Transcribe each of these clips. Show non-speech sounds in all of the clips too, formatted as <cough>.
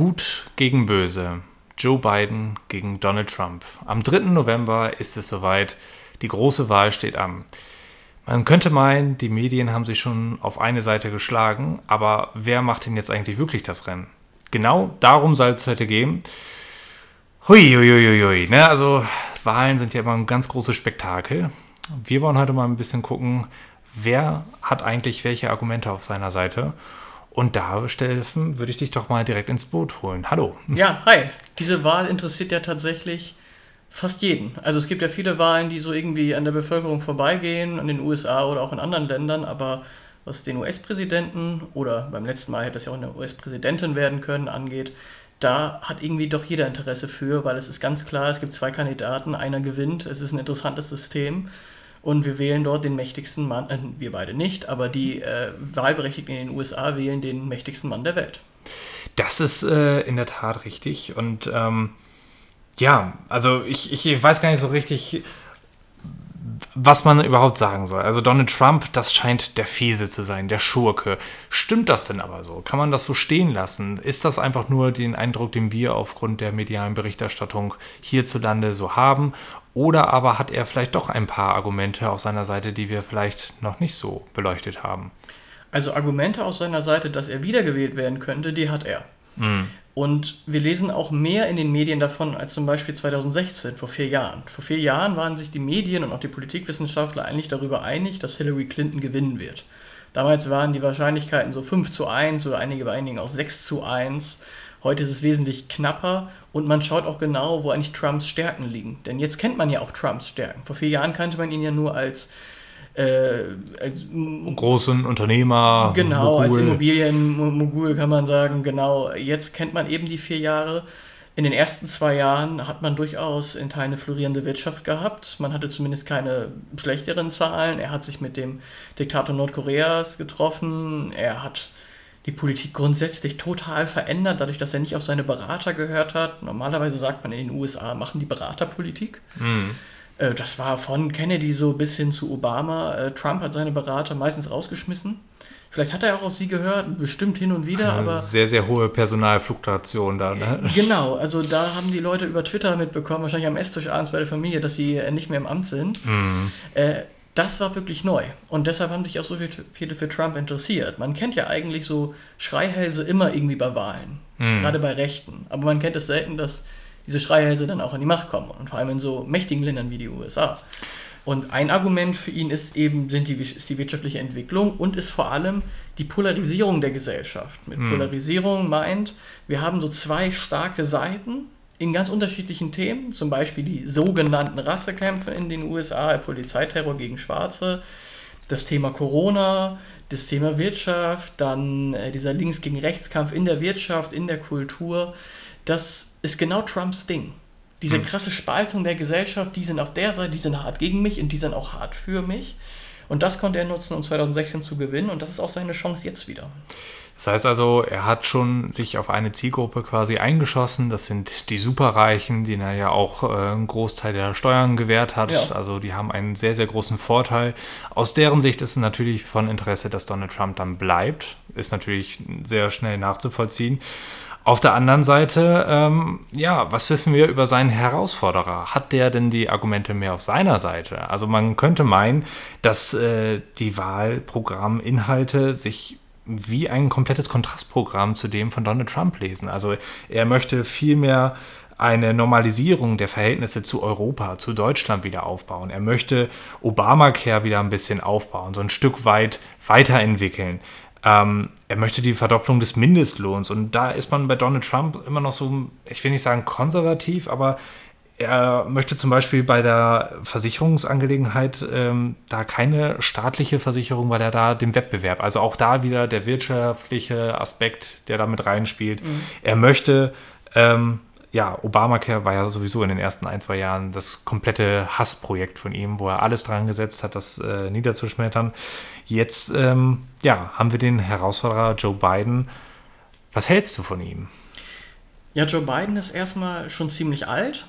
Gut gegen Böse. Joe Biden gegen Donald Trump. Am 3. November ist es soweit. Die große Wahl steht an. Man könnte meinen, die Medien haben sich schon auf eine Seite geschlagen, aber wer macht denn jetzt eigentlich wirklich das Rennen? Genau darum soll es heute gehen. Hui, hui, hui, hui. Ne? Also Wahlen sind ja immer ein ganz großes Spektakel. Wir wollen heute mal ein bisschen gucken, wer hat eigentlich welche Argumente auf seiner Seite. Und da, Steffen, würde ich dich doch mal direkt ins Boot holen. Hallo. Ja, hi. Diese Wahl interessiert ja tatsächlich fast jeden. Also es gibt ja viele Wahlen, die so irgendwie an der Bevölkerung vorbeigehen, an den USA oder auch in anderen Ländern, aber was den US-Präsidenten oder beim letzten Mal hätte es ja auch eine US-Präsidentin werden können, angeht, da hat irgendwie doch jeder Interesse für, weil es ist ganz klar, es gibt zwei Kandidaten, einer gewinnt, es ist ein interessantes System und wir wählen dort den mächtigsten Mann, äh, wir beide nicht, aber die äh, Wahlberechtigten in den USA wählen den mächtigsten Mann der Welt. Das ist äh, in der Tat richtig und ähm, ja, also ich, ich weiß gar nicht so richtig, was man überhaupt sagen soll. Also Donald Trump, das scheint der Fiese zu sein, der Schurke. Stimmt das denn aber so? Kann man das so stehen lassen? Ist das einfach nur den Eindruck, den wir aufgrund der medialen Berichterstattung hierzulande so haben? Oder aber hat er vielleicht doch ein paar Argumente auf seiner Seite, die wir vielleicht noch nicht so beleuchtet haben? Also Argumente aus seiner Seite, dass er wiedergewählt werden könnte, die hat er. Mhm. Und wir lesen auch mehr in den Medien davon als zum Beispiel 2016, vor vier Jahren. Vor vier Jahren waren sich die Medien und auch die Politikwissenschaftler eigentlich darüber einig, dass Hillary Clinton gewinnen wird. Damals waren die Wahrscheinlichkeiten so 5 zu 1 oder einige bei einigen auch 6 zu 1. Heute ist es wesentlich knapper und man schaut auch genau, wo eigentlich Trumps Stärken liegen. Denn jetzt kennt man ja auch Trumps Stärken. Vor vier Jahren kannte man ihn ja nur als, äh, als großen Unternehmer. Genau, Mogul. als Immobilienmogul kann man sagen. Genau, jetzt kennt man eben die vier Jahre. In den ersten zwei Jahren hat man durchaus in Teilen eine florierende Wirtschaft gehabt. Man hatte zumindest keine schlechteren Zahlen. Er hat sich mit dem Diktator Nordkoreas getroffen. Er hat die Politik grundsätzlich total verändert, dadurch, dass er nicht auf seine Berater gehört hat. Normalerweise sagt man in den USA, machen die Berater Politik. Mhm. Äh, das war von Kennedy so bis hin zu Obama. Äh, Trump hat seine Berater meistens rausgeschmissen. Vielleicht hat er auch auf sie gehört, bestimmt hin und wieder, Eine aber. Sehr, sehr hohe Personalfluktuation da, ne? Äh, genau, also da haben die Leute über Twitter mitbekommen, wahrscheinlich am Esstisch abends bei der Familie, dass sie nicht mehr im Amt sind. Mhm. Äh, das war wirklich neu. Und deshalb haben sich auch so viele für Trump interessiert. Man kennt ja eigentlich so Schreihälse immer irgendwie bei Wahlen, mhm. gerade bei Rechten. Aber man kennt es selten, dass diese Schreihälse dann auch an die Macht kommen. Und vor allem in so mächtigen Ländern wie die USA. Und ein Argument für ihn ist eben sind die, ist die wirtschaftliche Entwicklung und ist vor allem die Polarisierung der Gesellschaft. Mit mhm. Polarisierung meint, wir haben so zwei starke Seiten, in ganz unterschiedlichen Themen, zum Beispiel die sogenannten Rassekämpfe in den USA, Polizeiterror gegen Schwarze, das Thema Corona, das Thema Wirtschaft, dann äh, dieser Links- gegen Rechtskampf in der Wirtschaft, in der Kultur. Das ist genau Trumps Ding. Diese hm. krasse Spaltung der Gesellschaft, die sind auf der Seite, die sind hart gegen mich und die sind auch hart für mich. Und das konnte er nutzen, um 2016 zu gewinnen. Und das ist auch seine Chance jetzt wieder. Das heißt also, er hat schon sich auf eine Zielgruppe quasi eingeschossen. Das sind die Superreichen, denen er ja auch äh, einen Großteil der Steuern gewährt hat. Ja. Also die haben einen sehr, sehr großen Vorteil. Aus deren Sicht ist es natürlich von Interesse, dass Donald Trump dann bleibt. Ist natürlich sehr schnell nachzuvollziehen. Auf der anderen Seite, ähm, ja, was wissen wir über seinen Herausforderer? Hat der denn die Argumente mehr auf seiner Seite? Also man könnte meinen, dass äh, die Wahlprogramminhalte sich wie ein komplettes Kontrastprogramm zu dem von Donald Trump lesen. Also er möchte vielmehr eine Normalisierung der Verhältnisse zu Europa, zu Deutschland wieder aufbauen. Er möchte Obamacare wieder ein bisschen aufbauen, so ein Stück weit weiterentwickeln. Ähm, er möchte die Verdopplung des Mindestlohns. Und da ist man bei Donald Trump immer noch so, ich will nicht sagen konservativ, aber er möchte zum Beispiel bei der Versicherungsangelegenheit ähm, da keine staatliche Versicherung, weil er da den Wettbewerb, also auch da wieder der wirtschaftliche Aspekt, der da mit reinspielt. Mhm. Er möchte, ähm, ja, Obamacare war ja sowieso in den ersten ein, zwei Jahren das komplette Hassprojekt von ihm, wo er alles dran gesetzt hat, das äh, niederzuschmettern. Jetzt, ähm, ja, haben wir den Herausforderer Joe Biden. Was hältst du von ihm? Ja, Joe Biden ist erstmal schon ziemlich alt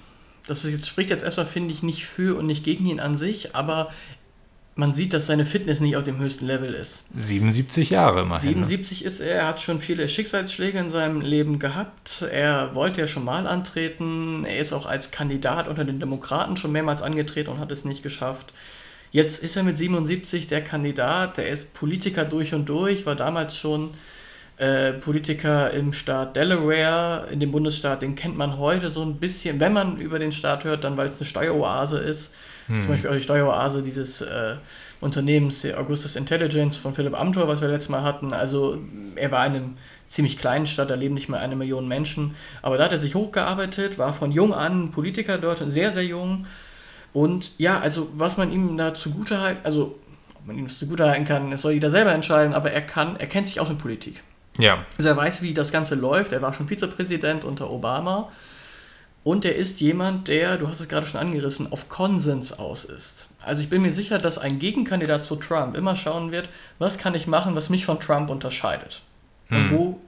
das ist jetzt, spricht jetzt erstmal, finde ich, nicht für und nicht gegen ihn an sich, aber man sieht, dass seine Fitness nicht auf dem höchsten Level ist. 77 Jahre immerhin. 77 ne? ist er, er hat schon viele Schicksalsschläge in seinem Leben gehabt. Er wollte ja schon mal antreten. Er ist auch als Kandidat unter den Demokraten schon mehrmals angetreten und hat es nicht geschafft. Jetzt ist er mit 77 der Kandidat, der ist Politiker durch und durch, war damals schon äh, Politiker im Staat Delaware, in dem Bundesstaat, den kennt man heute so ein bisschen, wenn man über den Staat hört, dann weil es eine Steueroase ist hm. Zum Beispiel auch die Steueroase dieses äh, Unternehmens Augustus Intelligence von Philipp Amthor, was wir letztes Mal hatten. Also er war in einem ziemlich kleinen Stadt, da leben nicht mehr eine Million Menschen. Aber da hat er sich hochgearbeitet, war von jung an Politiker dort, sehr, sehr jung. Und ja, also was man ihm da zugute halten, also ob man ihm das zugute halten kann, das soll jeder selber entscheiden, aber er kann, er kennt sich aus mit Politik. Ja. Also er weiß, wie das Ganze läuft. Er war schon Vizepräsident unter Obama. Und er ist jemand, der, du hast es gerade schon angerissen, auf Konsens aus ist. Also ich bin mir sicher, dass ein Gegenkandidat zu Trump immer schauen wird, was kann ich machen, was mich von Trump unterscheidet. Hm. Und wo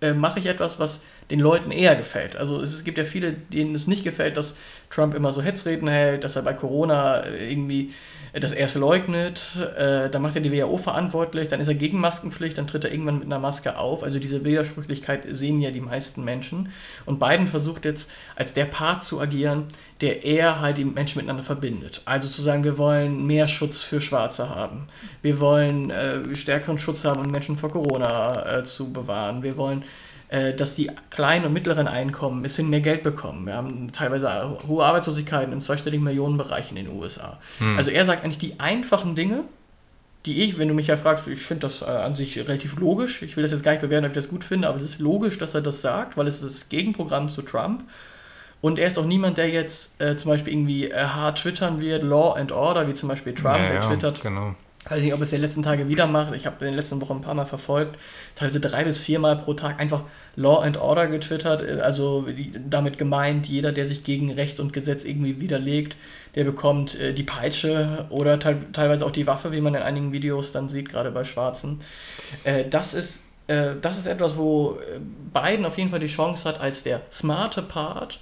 äh, mache ich etwas, was den Leuten eher gefällt. Also es gibt ja viele, denen es nicht gefällt, dass Trump immer so Hetzreden hält, dass er bei Corona äh, irgendwie das erst leugnet, äh, dann macht er die WHO verantwortlich, dann ist er gegen Maskenpflicht, dann tritt er irgendwann mit einer Maske auf. Also diese Widersprüchlichkeit sehen ja die meisten Menschen. Und Biden versucht jetzt als der Part zu agieren, der eher halt die Menschen miteinander verbindet. Also zu sagen, wir wollen mehr Schutz für Schwarze haben. Wir wollen äh, stärkeren Schutz haben, um Menschen vor Corona äh, zu bewahren. Wir wollen dass die kleinen und mittleren Einkommen ein bisschen mehr Geld bekommen. Wir haben teilweise hohe Arbeitslosigkeiten im zweistelligen Millionenbereich in den USA. Hm. Also er sagt eigentlich die einfachen Dinge, die ich, wenn du mich ja fragst, ich finde das äh, an sich relativ logisch. Ich will das jetzt gar nicht bewerten, ob ich das gut finde, aber es ist logisch, dass er das sagt, weil es ist das Gegenprogramm zu Trump. Und er ist auch niemand, der jetzt äh, zum Beispiel irgendwie äh, hart twittern wird, Law and Order, wie zum Beispiel Trump, ja, der twittert. Genau weiß nicht, ob es die letzten Tage wieder macht. Ich habe in den letzten Wochen ein paar Mal verfolgt, teilweise drei bis viermal pro Tag einfach Law and Order getwittert. Also damit gemeint, jeder, der sich gegen Recht und Gesetz irgendwie widerlegt, der bekommt äh, die Peitsche oder te teilweise auch die Waffe, wie man in einigen Videos dann sieht, gerade bei Schwarzen. Äh, das ist äh, das ist etwas, wo äh, Biden auf jeden Fall die Chance hat, als der smarte Part,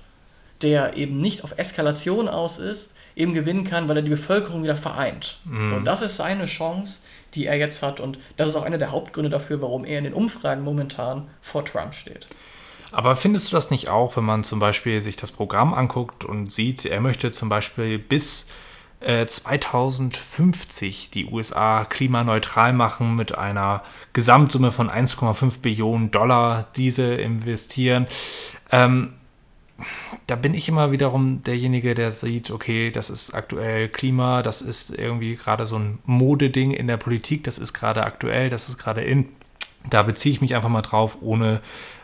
der eben nicht auf Eskalation aus ist, eben gewinnen kann, weil er die Bevölkerung wieder vereint. Mhm. Und das ist seine Chance, die er jetzt hat. Und das ist auch einer der Hauptgründe dafür, warum er in den Umfragen momentan vor Trump steht. Aber findest du das nicht auch, wenn man zum Beispiel sich das Programm anguckt und sieht, er möchte zum Beispiel bis äh, 2050 die USA klimaneutral machen mit einer Gesamtsumme von 1,5 Billionen Dollar, diese investieren. Ähm, da bin ich immer wiederum derjenige, der sieht, okay, das ist aktuell Klima, das ist irgendwie gerade so ein Modeding in der Politik, das ist gerade aktuell, das ist gerade in. Da beziehe ich mich einfach mal drauf, ohne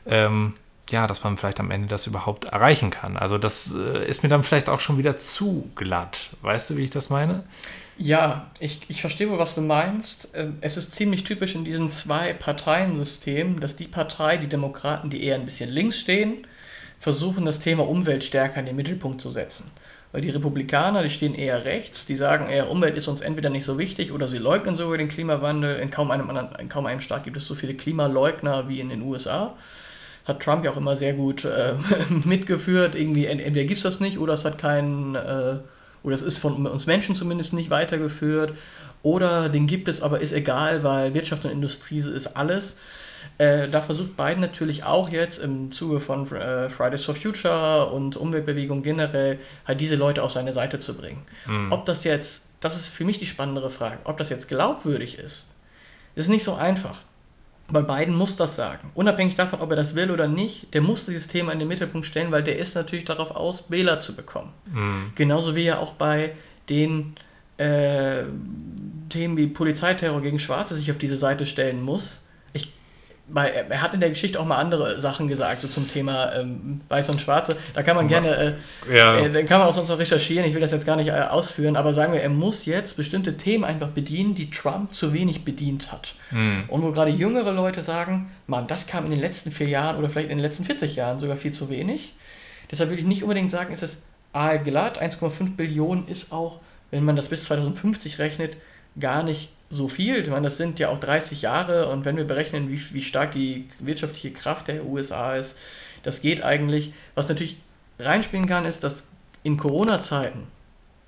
ähm, ja, dass man vielleicht am Ende das überhaupt erreichen kann. Also das äh, ist mir dann vielleicht auch schon wieder zu glatt. Weißt du, wie ich das meine? Ja, ich, ich verstehe wohl, was du meinst. Ähm, es ist ziemlich typisch in diesen zwei Parteiensystemen, dass die Partei, die Demokraten, die eher ein bisschen links stehen, versuchen, das Thema Umwelt stärker in den Mittelpunkt zu setzen. Weil die Republikaner, die stehen eher rechts, die sagen eher, Umwelt ist uns entweder nicht so wichtig oder sie leugnen sogar den Klimawandel. In kaum einem anderen, in kaum einem Staat gibt es so viele Klimaleugner wie in den USA. Hat Trump ja auch immer sehr gut äh, <laughs> mitgeführt. Irgendwie, entweder gibt es das nicht oder es hat keinen, äh, oder es ist von uns Menschen zumindest nicht weitergeführt. Oder den gibt es, aber ist egal, weil Wirtschaft und Industrie ist alles. Äh, da versucht Biden natürlich auch jetzt im Zuge von äh, Fridays for Future und Umweltbewegung generell halt diese Leute auf seine Seite zu bringen. Mhm. Ob das jetzt, das ist für mich die spannendere Frage, ob das jetzt glaubwürdig ist, ist nicht so einfach. Weil Biden muss das sagen. Unabhängig davon, ob er das will oder nicht, der muss dieses Thema in den Mittelpunkt stellen, weil der ist natürlich darauf aus, Wähler zu bekommen. Mhm. Genauso wie er auch bei den äh, Themen wie Polizeiterror gegen Schwarze sich auf diese Seite stellen muss, er hat in der Geschichte auch mal andere Sachen gesagt, so zum Thema ähm, Weiß und Schwarze. Da kann man gerne, äh, ja. äh, dann kann man auch sonst noch recherchieren, ich will das jetzt gar nicht äh, ausführen, aber sagen wir, er muss jetzt bestimmte Themen einfach bedienen, die Trump zu wenig bedient hat. Mhm. Und wo gerade jüngere Leute sagen, Mann, das kam in den letzten vier Jahren oder vielleicht in den letzten 40 Jahren sogar viel zu wenig. Deshalb würde ich nicht unbedingt sagen, ist es glatt, 1,5 Billionen ist auch, wenn man das bis 2050 rechnet, gar nicht so viel. Ich meine, das sind ja auch 30 Jahre und wenn wir berechnen, wie, wie stark die wirtschaftliche Kraft der USA ist, das geht eigentlich. Was natürlich reinspielen kann, ist, dass in Corona-Zeiten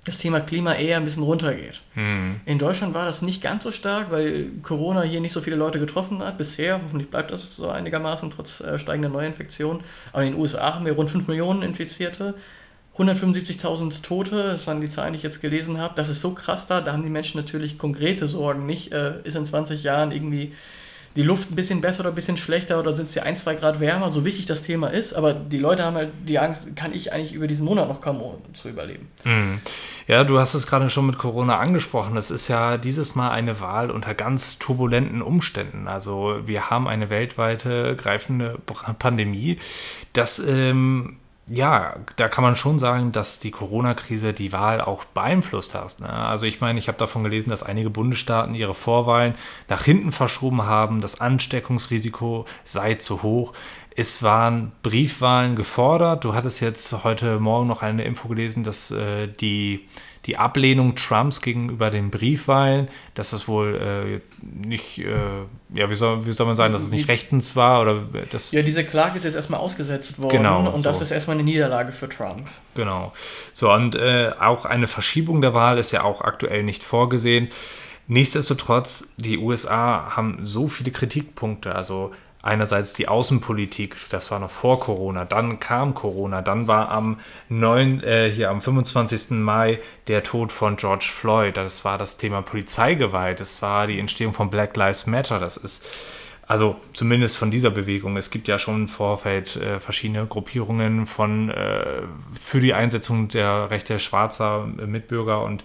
das Thema Klima eher ein bisschen runtergeht. Mhm. In Deutschland war das nicht ganz so stark, weil Corona hier nicht so viele Leute getroffen hat bisher. Hoffentlich bleibt das so einigermaßen trotz äh, steigender Neuinfektionen. Aber in den USA haben wir rund 5 Millionen Infizierte. 175.000 Tote, das waren die Zahlen, die ich jetzt gelesen habe. Das ist so krass da, da haben die Menschen natürlich konkrete Sorgen. Nicht, äh, ist in 20 Jahren irgendwie die Luft ein bisschen besser oder ein bisschen schlechter oder sind sie ein, zwei Grad wärmer, so wichtig das Thema ist, aber die Leute haben halt die Angst, kann ich eigentlich über diesen Monat noch kommen, um zu überleben. Mhm. Ja, du hast es gerade schon mit Corona angesprochen. Es ist ja dieses Mal eine Wahl unter ganz turbulenten Umständen. Also wir haben eine weltweite greifende Pandemie. Das ähm, ja, da kann man schon sagen, dass die Corona-Krise die Wahl auch beeinflusst hat. Ne? Also ich meine, ich habe davon gelesen, dass einige Bundesstaaten ihre Vorwahlen nach hinten verschoben haben. Das Ansteckungsrisiko sei zu hoch. Es waren Briefwahlen gefordert. Du hattest jetzt heute Morgen noch eine Info gelesen, dass äh, die die Ablehnung Trumps gegenüber den Briefwahlen, dass das wohl äh, nicht, äh, ja, wie soll, wie soll man sagen, dass es nicht rechtens war oder das. Ja, diese Klage ist jetzt erstmal ausgesetzt worden genau, und so. das ist erstmal eine Niederlage für Trump. Genau. So, und äh, auch eine Verschiebung der Wahl ist ja auch aktuell nicht vorgesehen. Nichtsdestotrotz, die USA haben so viele Kritikpunkte. Also einerseits die Außenpolitik, das war noch vor Corona, dann kam Corona, dann war am 9, äh, hier am 25. Mai der Tod von George Floyd, das war das Thema Polizeigewalt, das war die Entstehung von Black Lives Matter, das ist also zumindest von dieser Bewegung. Es gibt ja schon im Vorfeld äh, verschiedene Gruppierungen von äh, für die Einsetzung der Rechte schwarzer Mitbürger und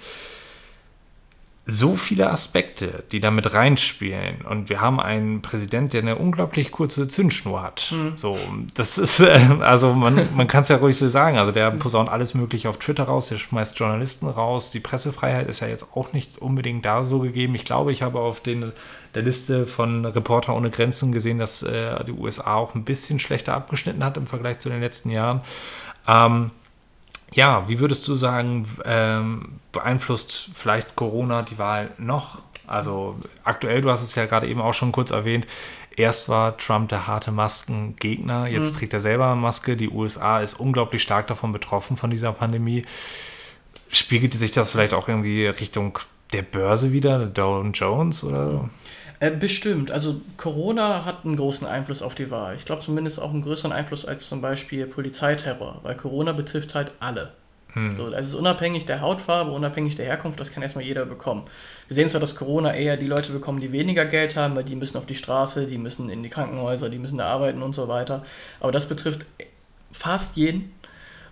so viele Aspekte, die damit reinspielen. Und wir haben einen Präsident, der eine unglaublich kurze Zündschnur hat. Mhm. So, das ist, äh, also man, man kann es ja ruhig so sagen. Also der posaunt alles Mögliche auf Twitter raus, der schmeißt Journalisten raus. Die Pressefreiheit ist ja jetzt auch nicht unbedingt da so gegeben. Ich glaube, ich habe auf den, der Liste von Reporter ohne Grenzen gesehen, dass äh, die USA auch ein bisschen schlechter abgeschnitten hat im Vergleich zu den letzten Jahren. Ähm, ja, wie würdest du sagen, ähm, beeinflusst vielleicht Corona die Wahl noch? Also aktuell, du hast es ja gerade eben auch schon kurz erwähnt, erst war Trump der harte Maskengegner, jetzt mhm. trägt er selber Maske, die USA ist unglaublich stark davon betroffen von dieser Pandemie. Spiegelt sich das vielleicht auch irgendwie Richtung der Börse wieder, Dow Jones oder? Äh, bestimmt. Also Corona hat einen großen Einfluss auf die Wahl. Ich glaube zumindest auch einen größeren Einfluss als zum Beispiel Polizeiterror, weil Corona betrifft halt alle. Hm. So, es ist unabhängig der Hautfarbe, unabhängig der Herkunft, das kann erstmal jeder bekommen. Wir sehen zwar, dass Corona eher die Leute bekommen, die weniger Geld haben, weil die müssen auf die Straße, die müssen in die Krankenhäuser, die müssen da arbeiten und so weiter. Aber das betrifft fast jeden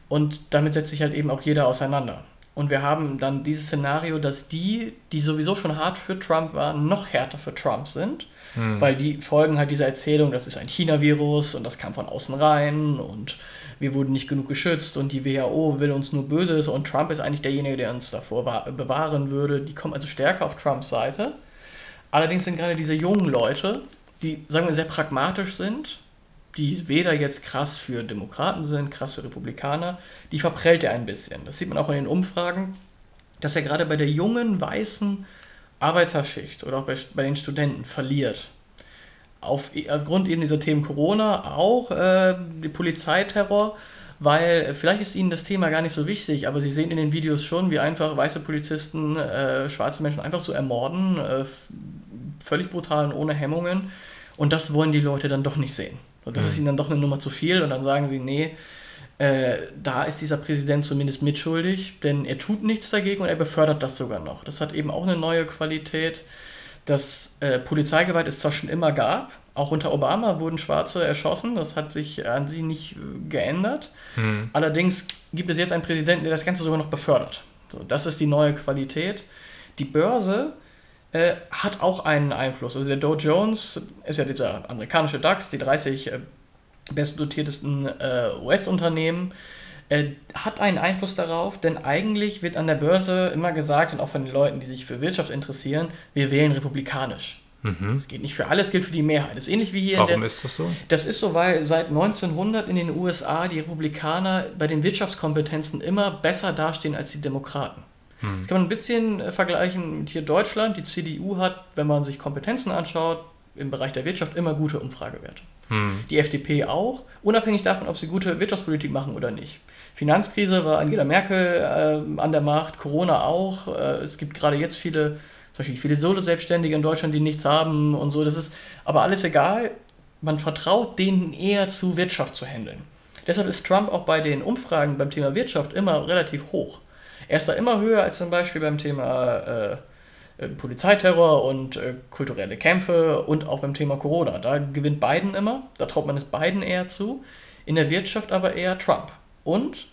und damit setzt sich halt eben auch jeder auseinander. Und wir haben dann dieses Szenario, dass die, die sowieso schon hart für Trump waren, noch härter für Trump sind. Hm. Weil die folgen halt dieser Erzählung, das ist ein China-Virus und das kam von außen rein und wir wurden nicht genug geschützt und die WHO will uns nur Böses und Trump ist eigentlich derjenige, der uns davor bewahren würde. Die kommen also stärker auf Trumps Seite. Allerdings sind gerade diese jungen Leute, die, sagen wir, sehr pragmatisch sind, die weder jetzt krass für Demokraten sind, krass für Republikaner, die verprellt er ein bisschen. Das sieht man auch in den Umfragen, dass er gerade bei der jungen, weißen Arbeiterschicht oder auch bei, bei den Studenten verliert. Auf, aufgrund eben dieser Themen Corona, auch äh, Polizeiterror, weil äh, vielleicht ist ihnen das Thema gar nicht so wichtig, aber sie sehen in den Videos schon, wie einfach weiße Polizisten äh, schwarze Menschen einfach so ermorden, äh, völlig brutal und ohne Hemmungen. Und das wollen die Leute dann doch nicht sehen. Und das mhm. ist ihnen dann doch eine Nummer zu viel und dann sagen sie, nee, äh, da ist dieser Präsident zumindest mitschuldig, denn er tut nichts dagegen und er befördert das sogar noch. Das hat eben auch eine neue Qualität, dass äh, Polizeigewalt es zwar schon immer gab, auch unter Obama wurden Schwarze erschossen, das hat sich an sie nicht äh, geändert. Mhm. Allerdings gibt es jetzt einen Präsidenten, der das Ganze sogar noch befördert. So, das ist die neue Qualität. Die Börse äh, hat auch einen Einfluss. Also der Dow Jones ist ja dieser amerikanische DAX, die 30 äh, bestdotiertesten äh, US-Unternehmen, äh, hat einen Einfluss darauf, denn eigentlich wird an der Börse immer gesagt, und auch von den Leuten, die sich für Wirtschaft interessieren, wir wählen republikanisch. Mhm. Das geht nicht für alles, gilt für die Mehrheit. Das ist ähnlich wie hier. Warum der, ist das so? Das ist so, weil seit 1900 in den USA die Republikaner bei den Wirtschaftskompetenzen immer besser dastehen als die Demokraten. Hm. Das kann man ein bisschen äh, vergleichen mit hier Deutschland. Die CDU hat, wenn man sich Kompetenzen anschaut, im Bereich der Wirtschaft immer gute Umfragewerte. Hm. Die FDP auch, unabhängig davon, ob sie gute Wirtschaftspolitik machen oder nicht. Finanzkrise war Angela Merkel äh, an der Macht, Corona auch. Äh, es gibt gerade jetzt viele, zum Beispiel viele Solo-Selbstständige in Deutschland, die nichts haben und so. Das ist aber alles egal. Man vertraut denen eher zu, Wirtschaft zu handeln. Deshalb ist Trump auch bei den Umfragen beim Thema Wirtschaft immer relativ hoch. Er ist da immer höher als zum Beispiel beim Thema äh, äh Polizeiterror und äh, kulturelle Kämpfe und auch beim Thema Corona. Da gewinnt Biden immer, da traut man es Biden eher zu. In der Wirtschaft aber eher Trump. Und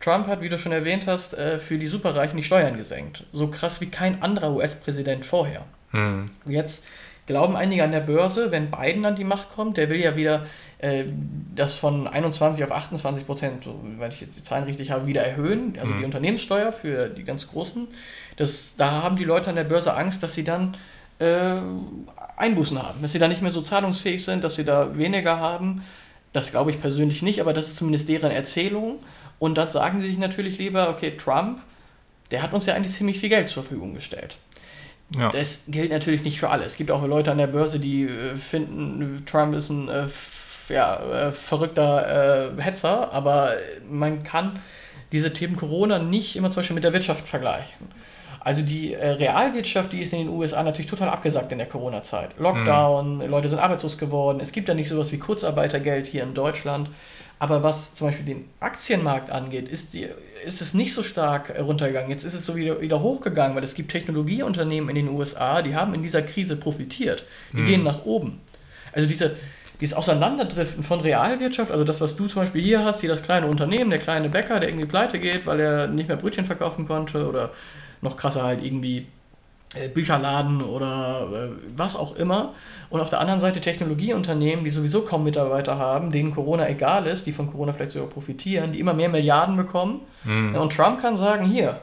Trump hat, wie du schon erwähnt hast, äh, für die Superreichen die Steuern gesenkt. So krass wie kein anderer US-Präsident vorher. Hm. Jetzt glauben einige an der Börse, wenn Biden an die Macht kommt, der will ja wieder äh, das von 21 auf 28 Prozent, so, wenn ich jetzt die Zahlen richtig habe, wieder erhöhen. Also hm. die Unternehmenssteuer für die ganz Großen. Das, da haben die Leute an der Börse Angst, dass sie dann äh, Einbußen haben, dass sie da nicht mehr so zahlungsfähig sind, dass sie da weniger haben. Das glaube ich persönlich nicht, aber das ist zumindest deren Erzählung. Und dann sagen sie sich natürlich lieber, okay, Trump, der hat uns ja eigentlich ziemlich viel Geld zur Verfügung gestellt. Ja. Das gilt natürlich nicht für alle. Es gibt auch Leute an der Börse, die äh, finden, Trump ist ein äh, ja, äh, verrückter äh, Hetzer, aber man kann diese Themen Corona nicht immer zum Beispiel mit der Wirtschaft vergleichen. Also die Realwirtschaft, die ist in den USA natürlich total abgesagt in der Corona-Zeit. Lockdown, mhm. Leute sind arbeitslos geworden, es gibt ja nicht sowas wie Kurzarbeitergeld hier in Deutschland. Aber was zum Beispiel den Aktienmarkt angeht, ist, die, ist es nicht so stark runtergegangen. Jetzt ist es so wieder, wieder hochgegangen, weil es gibt Technologieunternehmen in den USA, die haben in dieser Krise profitiert. Die mhm. gehen nach oben. Also diese, dieses Auseinanderdriften von Realwirtschaft, also das, was du zum Beispiel hier hast, hier das kleine Unternehmen, der kleine Bäcker, der irgendwie pleite geht, weil er nicht mehr Brötchen verkaufen konnte oder noch krasser halt irgendwie Bücherladen oder äh, was auch immer. Und auf der anderen Seite Technologieunternehmen, die sowieso kaum Mitarbeiter haben, denen Corona egal ist, die von Corona vielleicht sogar profitieren, die immer mehr Milliarden bekommen. Mhm. Und Trump kann sagen, hier,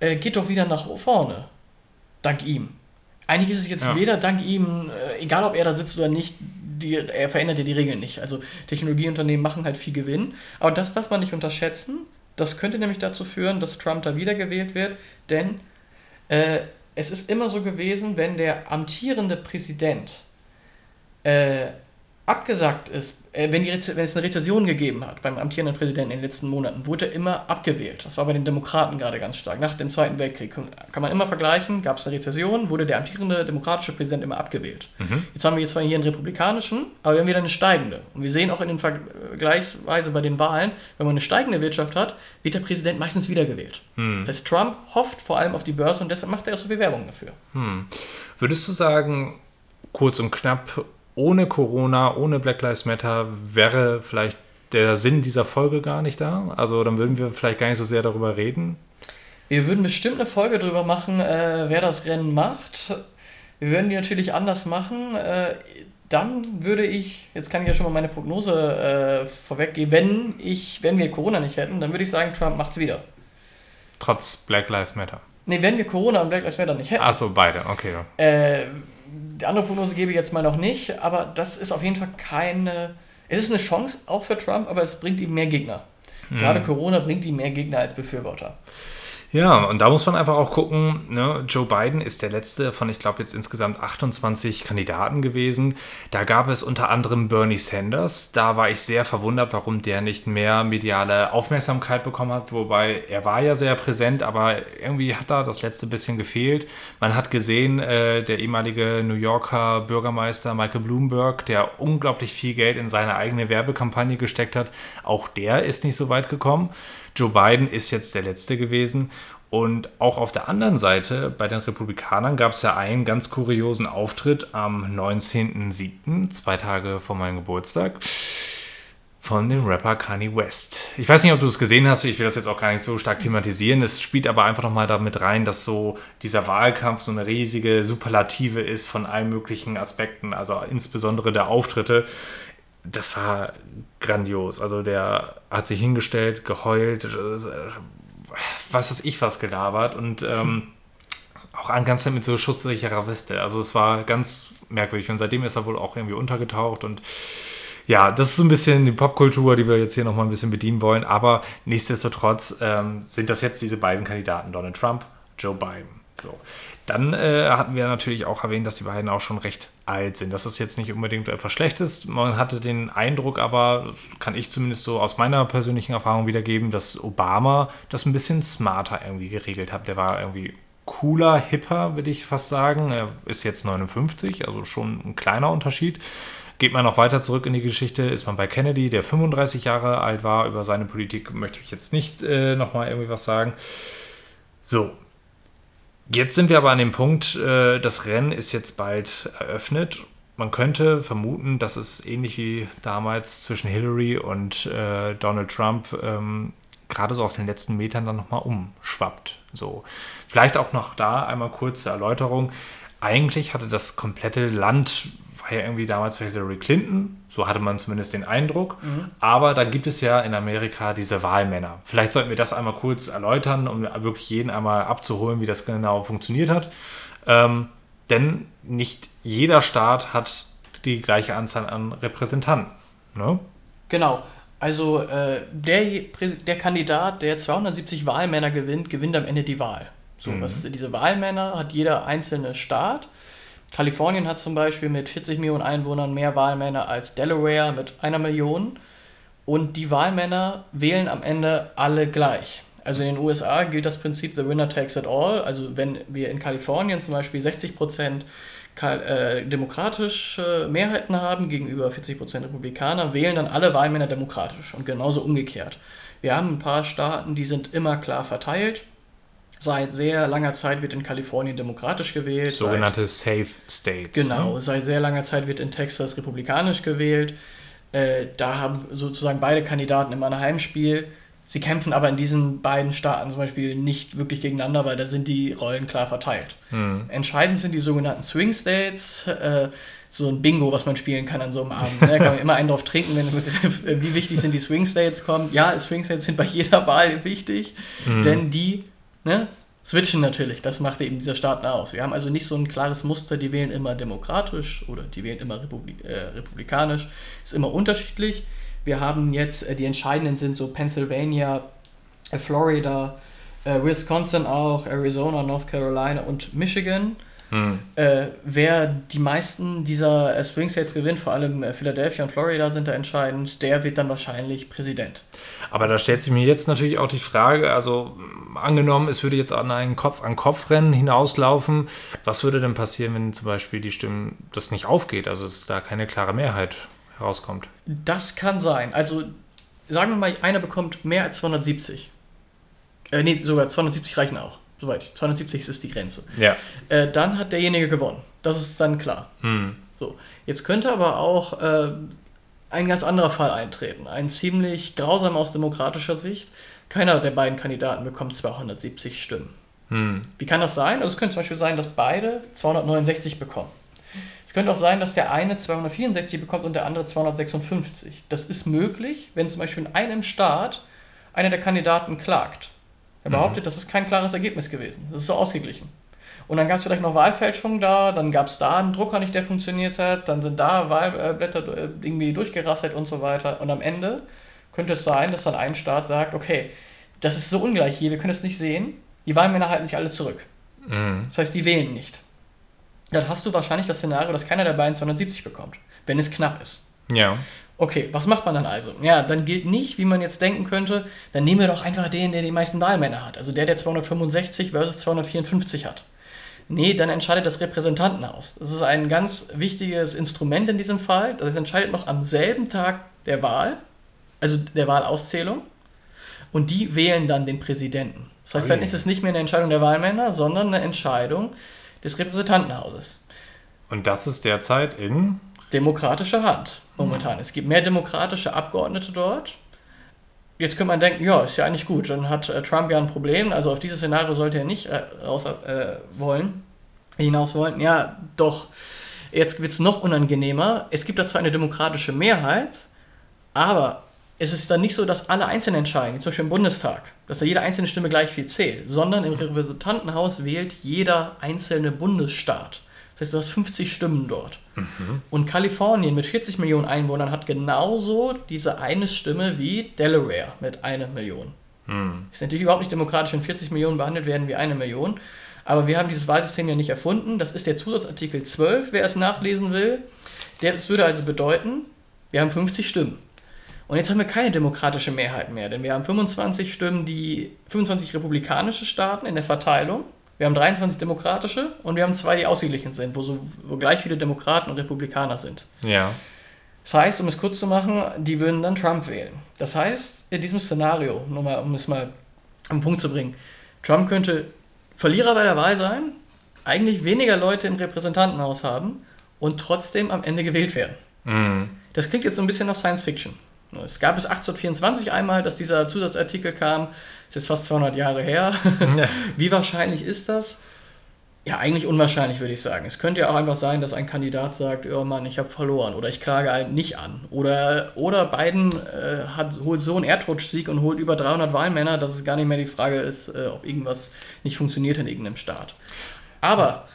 äh, geht doch wieder nach vorne. Dank ihm. Eigentlich ist es jetzt ja. weder dank ihm, äh, egal ob er da sitzt oder nicht, die, er verändert ja die Regeln nicht. Also Technologieunternehmen machen halt viel Gewinn. Aber das darf man nicht unterschätzen. Das könnte nämlich dazu führen, dass Trump da wiedergewählt wird, denn äh, es ist immer so gewesen, wenn der amtierende Präsident äh, abgesagt ist, äh, wenn, die, wenn es eine Rezession gegeben hat beim amtierenden Präsidenten in den letzten Monaten, wurde er immer abgewählt. Das war bei den Demokraten gerade ganz stark. Nach dem Zweiten Weltkrieg kann man immer vergleichen, gab es eine Rezession, wurde der amtierende demokratische Präsident immer abgewählt. Mhm. Jetzt haben wir zwar hier einen republikanischen, aber wir haben wieder eine steigende. Und wir sehen auch in den Vergleichsweise bei den Wahlen, wenn man eine steigende Wirtschaft hat, wird der Präsident meistens wiedergewählt. Mhm. Das heißt, Trump hofft vor allem auf die Börse und deshalb macht er auch so viel Werbung dafür. Mhm. Würdest du sagen, kurz und knapp, ohne Corona, ohne Black Lives Matter wäre vielleicht der Sinn dieser Folge gar nicht da. Also dann würden wir vielleicht gar nicht so sehr darüber reden. Wir würden bestimmt eine Folge darüber machen, äh, wer das Rennen macht. Wir würden die natürlich anders machen. Äh, dann würde ich, jetzt kann ich ja schon mal meine Prognose äh, vorweggeben, wenn ich, wenn wir Corona nicht hätten, dann würde ich sagen, Trump macht's wieder. Trotz Black Lives Matter. Nee, wenn wir Corona und Black Lives Matter nicht hätten. Achso, beide, okay. Äh, die andere Prognose gebe ich jetzt mal noch nicht, aber das ist auf jeden Fall keine. Es ist eine Chance auch für Trump, aber es bringt ihm mehr Gegner. Hm. Gerade Corona bringt ihm mehr Gegner als Befürworter. Ja, und da muss man einfach auch gucken, ne? Joe Biden ist der letzte von, ich glaube, jetzt insgesamt 28 Kandidaten gewesen. Da gab es unter anderem Bernie Sanders. Da war ich sehr verwundert, warum der nicht mehr mediale Aufmerksamkeit bekommen hat. Wobei er war ja sehr präsent, aber irgendwie hat da das letzte bisschen gefehlt. Man hat gesehen, äh, der ehemalige New Yorker Bürgermeister Michael Bloomberg, der unglaublich viel Geld in seine eigene Werbekampagne gesteckt hat, auch der ist nicht so weit gekommen. Joe Biden ist jetzt der Letzte gewesen. Und auch auf der anderen Seite, bei den Republikanern, gab es ja einen ganz kuriosen Auftritt am 19.07., zwei Tage vor meinem Geburtstag, von dem Rapper Kanye West. Ich weiß nicht, ob du es gesehen hast, ich will das jetzt auch gar nicht so stark thematisieren. Es spielt aber einfach nochmal damit rein, dass so dieser Wahlkampf so eine riesige Superlative ist von allen möglichen Aspekten, also insbesondere der Auftritte das war grandios. Also der hat sich hingestellt, geheult, was weiß ich was gelabert und ähm, auch an ganz mit so schusssicherer Weste. Also es war ganz merkwürdig und seitdem ist er wohl auch irgendwie untergetaucht und ja, das ist so ein bisschen die Popkultur, die wir jetzt hier nochmal ein bisschen bedienen wollen. Aber nichtsdestotrotz ähm, sind das jetzt diese beiden Kandidaten, Donald Trump, Joe Biden. So. Dann äh, hatten wir natürlich auch erwähnt, dass die beiden auch schon recht alt sind. Das ist jetzt nicht unbedingt etwas Schlechtes. Man hatte den Eindruck, aber kann ich zumindest so aus meiner persönlichen Erfahrung wiedergeben, dass Obama das ein bisschen smarter irgendwie geregelt hat. Der war irgendwie cooler, hipper, würde ich fast sagen. Er ist jetzt 59, also schon ein kleiner Unterschied. Geht man noch weiter zurück in die Geschichte, ist man bei Kennedy, der 35 Jahre alt war. Über seine Politik möchte ich jetzt nicht äh, nochmal irgendwie was sagen. So, Jetzt sind wir aber an dem Punkt, äh, das Rennen ist jetzt bald eröffnet. Man könnte vermuten, dass es ähnlich wie damals zwischen Hillary und äh, Donald Trump ähm, gerade so auf den letzten Metern dann nochmal umschwappt. So. Vielleicht auch noch da einmal kurze Erläuterung. Eigentlich hatte das komplette Land war ja irgendwie damals für Hillary Clinton, so hatte man zumindest den Eindruck. Mhm. Aber da gibt es ja in Amerika diese Wahlmänner. Vielleicht sollten wir das einmal kurz erläutern, um wirklich jeden einmal abzuholen, wie das genau funktioniert hat. Ähm, denn nicht jeder Staat hat die gleiche Anzahl an Repräsentanten. Ne? Genau. Also äh, der, der Kandidat, der 270 Wahlmänner gewinnt, gewinnt am Ende die Wahl. So, mhm. was, diese Wahlmänner hat jeder einzelne Staat. Kalifornien hat zum Beispiel mit 40 Millionen Einwohnern mehr Wahlmänner als Delaware mit einer Million. Und die Wahlmänner wählen am Ende alle gleich. Also in den USA gilt das Prinzip The Winner Takes It All. Also wenn wir in Kalifornien zum Beispiel 60 Prozent äh, demokratische Mehrheiten haben gegenüber 40 Prozent Republikaner, wählen dann alle Wahlmänner demokratisch und genauso umgekehrt. Wir haben ein paar Staaten, die sind immer klar verteilt. Seit sehr langer Zeit wird in Kalifornien demokratisch gewählt. Sogenannte seit, Safe States. Genau, ne? seit sehr langer Zeit wird in Texas republikanisch gewählt. Äh, da haben sozusagen beide Kandidaten immer ein Heimspiel. Sie kämpfen aber in diesen beiden Staaten zum Beispiel nicht wirklich gegeneinander, weil da sind die Rollen klar verteilt. Hm. Entscheidend sind die sogenannten Swing States. Äh, so ein Bingo, was man spielen kann an so einem Abend. Da ne? kann man immer einen drauf trinken, wenn der Begriff, äh, wie wichtig sind die Swing States kommt. Ja, Swing States sind bei jeder Wahl wichtig, hm. denn die ne, switchen natürlich. Das macht eben dieser Staat aus. Wir haben also nicht so ein klares Muster, die wählen immer demokratisch oder die wählen immer Republik äh, republikanisch. Ist immer unterschiedlich. Wir haben jetzt, äh, die entscheidenden sind so Pennsylvania, äh, Florida, äh, Wisconsin auch, Arizona, North Carolina und Michigan. Hm. Äh, wer die meisten dieser äh, Swing States gewinnt, vor allem äh, Philadelphia und Florida sind da entscheidend, der wird dann wahrscheinlich Präsident. Aber da stellt sich mir jetzt natürlich auch die Frage, also angenommen, es würde jetzt an ein Kopf-an-Kopf-Rennen hinauslaufen, was würde denn passieren, wenn zum Beispiel die Stimmen das nicht aufgeht, also es da keine klare Mehrheit herauskommt? Das kann sein. Also sagen wir mal, einer bekommt mehr als 270. Äh, nee, sogar 270 reichen auch soweit ich, 270 ist die Grenze. Ja. Äh, dann hat derjenige gewonnen. Das ist dann klar. Hm. So. Jetzt könnte aber auch äh, ein ganz anderer Fall eintreten. Ein ziemlich grausam aus demokratischer Sicht. Keiner der beiden Kandidaten bekommt 270 Stimmen. Hm. Wie kann das sein? Also es könnte zum Beispiel sein, dass beide 269 bekommen. Es könnte auch sein, dass der eine 264 bekommt und der andere 256. Das ist möglich, wenn zum Beispiel in einem Staat einer der Kandidaten klagt. Er behauptet, mhm. das ist kein klares Ergebnis gewesen. Das ist so ausgeglichen. Und dann gab es vielleicht noch Wahlfälschungen da, dann gab es da einen Drucker nicht, der funktioniert hat, dann sind da Wahlblätter äh, irgendwie durchgerasselt und so weiter. Und am Ende könnte es sein, dass dann ein Staat sagt, okay, das ist so ungleich hier, wir können es nicht sehen, die Wahlmänner halten sich alle zurück. Mhm. Das heißt, die wählen nicht. Dann hast du wahrscheinlich das Szenario, dass keiner der beiden 270 bekommt, wenn es knapp ist. Ja. Okay, was macht man dann also? Ja, dann gilt nicht, wie man jetzt denken könnte, dann nehmen wir doch einfach den, der die meisten Wahlmänner hat. Also der, der 265 versus 254 hat. Nee, dann entscheidet das Repräsentantenhaus. Das ist ein ganz wichtiges Instrument in diesem Fall. Das entscheidet noch am selben Tag der Wahl, also der Wahlauszählung. Und die wählen dann den Präsidenten. Das heißt, dann ist es nicht mehr eine Entscheidung der Wahlmänner, sondern eine Entscheidung des Repräsentantenhauses. Und das ist derzeit in demokratischer Hand momentan. Es gibt mehr demokratische Abgeordnete dort. Jetzt könnte man denken, ja, ist ja eigentlich gut, dann hat äh, Trump ja ein Problem, also auf dieses Szenario sollte er nicht äh, raus äh, wollen, hinaus wollen. Ja, doch. Jetzt wird es noch unangenehmer. Es gibt da zwar eine demokratische Mehrheit, aber es ist dann nicht so, dass alle einzeln entscheiden, wie zum Beispiel im Bundestag, dass da jede einzelne Stimme gleich viel zählt, sondern im Repräsentantenhaus wählt jeder einzelne Bundesstaat. Das heißt, du hast 50 Stimmen dort. Mhm. Und Kalifornien mit 40 Millionen Einwohnern hat genauso diese eine Stimme wie Delaware mit einer Million. Mhm. Ist natürlich überhaupt nicht demokratisch, wenn 40 Millionen behandelt werden wie eine Million. Aber wir haben dieses Wahlsystem ja nicht erfunden. Das ist der Zusatzartikel 12, wer es nachlesen will. Das würde also bedeuten, wir haben 50 Stimmen. Und jetzt haben wir keine demokratische Mehrheit mehr, denn wir haben 25 Stimmen, die 25 republikanische Staaten in der Verteilung. Wir haben 23 demokratische und wir haben zwei, die ausgeglichen sind, wo, so, wo gleich viele Demokraten und Republikaner sind. Ja. Das heißt, um es kurz zu machen, die würden dann Trump wählen. Das heißt, in diesem Szenario, nur mal, um es mal am Punkt zu bringen, Trump könnte Verlierer bei der Wahl sein, eigentlich weniger Leute im Repräsentantenhaus haben und trotzdem am Ende gewählt werden. Mhm. Das klingt jetzt so ein bisschen nach Science Fiction. Es gab bis 1824 einmal, dass dieser Zusatzartikel kam. Ist jetzt fast 200 Jahre her. Ja. <laughs> Wie wahrscheinlich ist das? Ja, eigentlich unwahrscheinlich, würde ich sagen. Es könnte ja auch einfach sein, dass ein Kandidat sagt, oh Mann, ich habe verloren oder ich klage halt nicht an. Oder, oder Biden äh, hat, holt so einen Erdrutschsieg und holt über 300 Wahlmänner, dass es gar nicht mehr die Frage ist, äh, ob irgendwas nicht funktioniert in irgendeinem Staat. Aber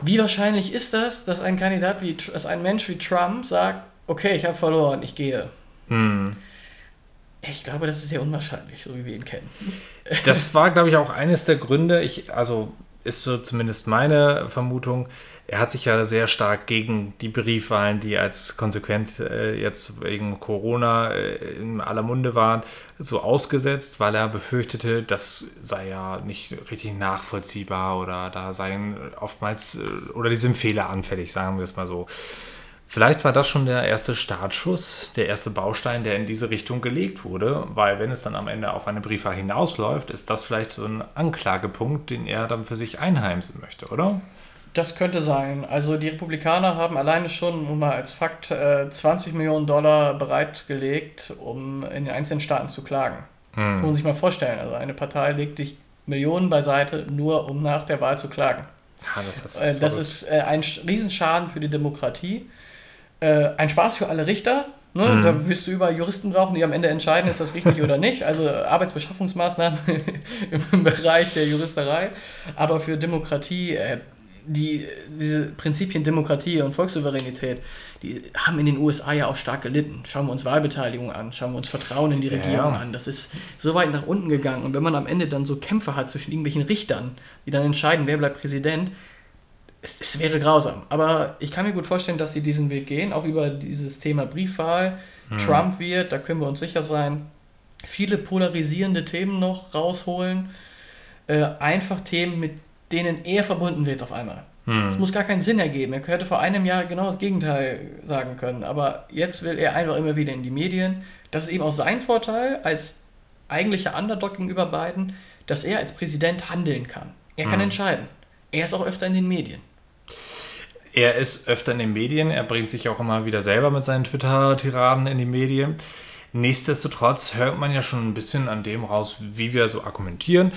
wie wahrscheinlich ist das, dass ein Kandidat wie, dass ein Mensch wie Trump sagt, okay, ich habe verloren, ich gehe. Hm. Ich glaube, das ist sehr unwahrscheinlich, so wie wir ihn kennen. <laughs> Das war, glaube ich, auch eines der Gründe. Ich, also ist so zumindest meine Vermutung. Er hat sich ja sehr stark gegen die Briefwahlen, die als konsequent äh, jetzt wegen Corona äh, in aller Munde waren, so ausgesetzt, weil er befürchtete, das sei ja nicht richtig nachvollziehbar oder da seien oftmals äh, oder die sind fehleranfällig, sagen wir es mal so. Vielleicht war das schon der erste Startschuss, der erste Baustein, der in diese Richtung gelegt wurde, weil wenn es dann am Ende auf eine Briefwahl hinausläuft, ist das vielleicht so ein Anklagepunkt, den er dann für sich einheimsen möchte, oder? Das könnte sein. Also die Republikaner haben alleine schon, nur mal als Fakt, 20 äh, Millionen Dollar bereitgelegt, um in den einzelnen Staaten zu klagen. Hm. Kann man sich mal vorstellen. Also eine Partei legt sich Millionen beiseite, nur um nach der Wahl zu klagen. Ja, das ist, äh, das ist äh, ein Riesenschaden für die Demokratie. Äh, ein Spaß für alle Richter. Ne? Mhm. Da wirst du über Juristen brauchen, die am Ende entscheiden, ist das richtig oder nicht. Also Arbeitsbeschaffungsmaßnahmen <laughs> im Bereich der Juristerei. Aber für Demokratie, äh, die, diese Prinzipien Demokratie und Volkssouveränität, die haben in den USA ja auch stark gelitten. Schauen wir uns Wahlbeteiligung an, schauen wir uns Vertrauen in die Regierung ja. an. Das ist so weit nach unten gegangen. Und wenn man am Ende dann so Kämpfe hat zwischen irgendwelchen Richtern, die dann entscheiden, wer bleibt Präsident, es, es, wäre grausam. Aber ich kann mir gut vorstellen, dass sie diesen Weg gehen, auch über dieses Thema Briefwahl. Hm. Trump wird, da können wir uns sicher sein, viele polarisierende Themen noch rausholen. Äh, einfach Themen, mit denen er verbunden wird auf einmal. Hm. Es muss gar keinen Sinn ergeben. Er könnte vor einem Jahr genau das Gegenteil sagen können. Aber jetzt will er einfach immer wieder in die Medien. Das ist eben auch sein Vorteil als eigentlicher Underdog gegenüber Biden, dass er als Präsident handeln kann. Er kann hm. entscheiden. Er ist auch öfter in den Medien er ist öfter in den Medien, er bringt sich auch immer wieder selber mit seinen Twitter-Tiraden in die Medien. Nichtsdestotrotz hört man ja schon ein bisschen an dem raus, wie wir so argumentieren,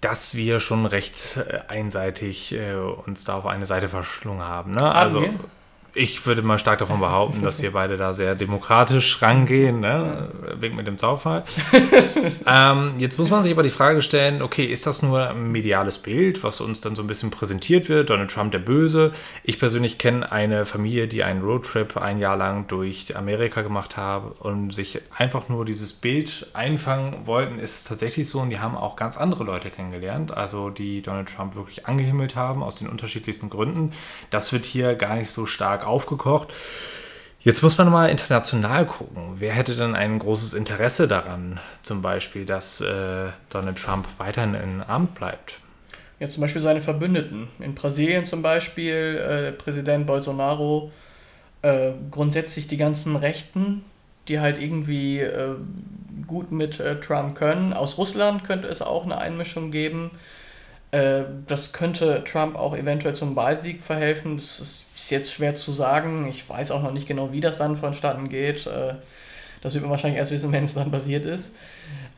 dass wir schon recht äh, einseitig äh, uns da auf eine Seite verschlungen haben. Ne? Also, wir? Ich würde mal stark davon behaupten, dass wir beide da sehr demokratisch rangehen, ne? wegen mit dem Zaufall. <laughs> ähm, jetzt muss man sich aber die Frage stellen, okay, ist das nur ein mediales Bild, was uns dann so ein bisschen präsentiert wird, Donald Trump der Böse? Ich persönlich kenne eine Familie, die einen Roadtrip ein Jahr lang durch Amerika gemacht habe und sich einfach nur dieses Bild einfangen wollten. Ist es tatsächlich so und die haben auch ganz andere Leute kennengelernt, also die Donald Trump wirklich angehimmelt haben, aus den unterschiedlichsten Gründen. Das wird hier gar nicht so stark aufgekocht. Jetzt muss man mal international gucken. Wer hätte denn ein großes Interesse daran, zum Beispiel, dass äh, Donald Trump weiterhin im Amt bleibt? Ja, zum Beispiel seine Verbündeten. In Brasilien zum Beispiel, äh, Präsident Bolsonaro, äh, grundsätzlich die ganzen Rechten, die halt irgendwie äh, gut mit äh, Trump können. Aus Russland könnte es auch eine Einmischung geben. Äh, das könnte Trump auch eventuell zum Wahlsieg verhelfen. Das ist jetzt schwer zu sagen. Ich weiß auch noch nicht genau, wie das dann vonstatten geht. Äh, das wird man wahrscheinlich erst wissen, <laughs> wenn es dann passiert ist.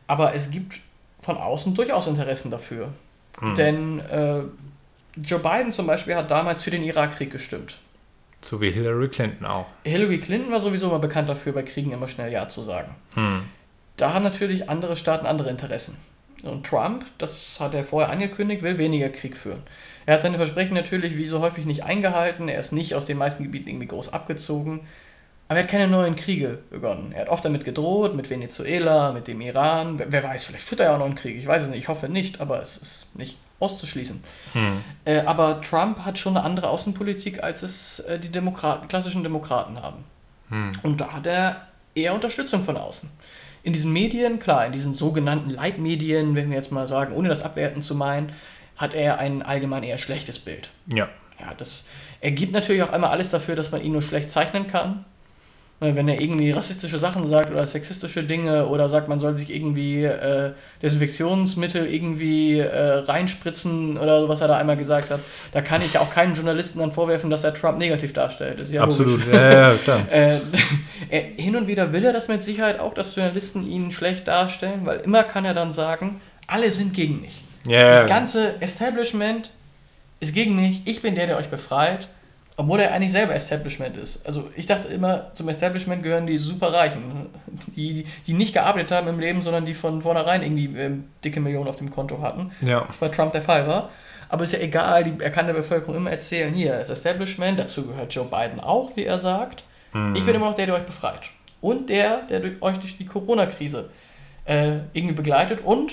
Aber es gibt von außen durchaus Interessen dafür. Hm. Denn äh, Joe Biden zum Beispiel hat damals für den Irakkrieg gestimmt. So wie Hillary Clinton auch. Hillary Clinton war sowieso mal bekannt dafür, bei Kriegen immer schnell Ja zu sagen. Hm. Da haben natürlich andere Staaten andere Interessen. Und Trump, das hat er vorher angekündigt, will weniger Krieg führen. Er hat seine Versprechen natürlich wie so häufig nicht eingehalten. Er ist nicht aus den meisten Gebieten irgendwie groß abgezogen. Aber er hat keine neuen Kriege begonnen. Er hat oft damit gedroht, mit Venezuela, mit dem Iran. Wer, wer weiß, vielleicht führt er ja auch noch einen Krieg. Ich weiß es nicht, ich hoffe nicht, aber es ist nicht auszuschließen. Hm. Äh, aber Trump hat schon eine andere Außenpolitik, als es äh, die Demokraten, klassischen Demokraten haben. Hm. Und da hat er eher Unterstützung von außen. In diesen Medien, klar, in diesen sogenannten Leitmedien, wenn wir jetzt mal sagen, ohne das abwerten zu meinen, hat er ein allgemein eher schlechtes Bild. Ja. Ja, das ergibt natürlich auch einmal alles dafür, dass man ihn nur schlecht zeichnen kann. Wenn er irgendwie rassistische Sachen sagt oder sexistische Dinge oder sagt, man soll sich irgendwie äh, Desinfektionsmittel irgendwie äh, reinspritzen oder so, was er da einmal gesagt hat, da kann ich auch keinen Journalisten dann vorwerfen, dass er Trump negativ darstellt. Ist ja Absolut, ja, ja, klar. <laughs> äh, hin und wieder will er das mit Sicherheit auch, dass Journalisten ihn schlecht darstellen, weil immer kann er dann sagen, alle sind gegen mich. Yeah. Das ganze Establishment ist gegen mich, ich bin der, der euch befreit obwohl er eigentlich selber Establishment ist. Also ich dachte immer, zum Establishment gehören die Superreichen, <laughs> die, die nicht gearbeitet haben im Leben, sondern die von vornherein irgendwie äh, dicke Millionen auf dem Konto hatten. Ja. Was bei Trump der Fall war. Aber ist ja egal, die, er kann der Bevölkerung immer erzählen, hier ist Establishment, dazu gehört Joe Biden auch, wie er sagt. Mhm. Ich bin immer noch der, der euch befreit. Und der, der durch, euch durch die Corona-Krise äh, irgendwie begleitet und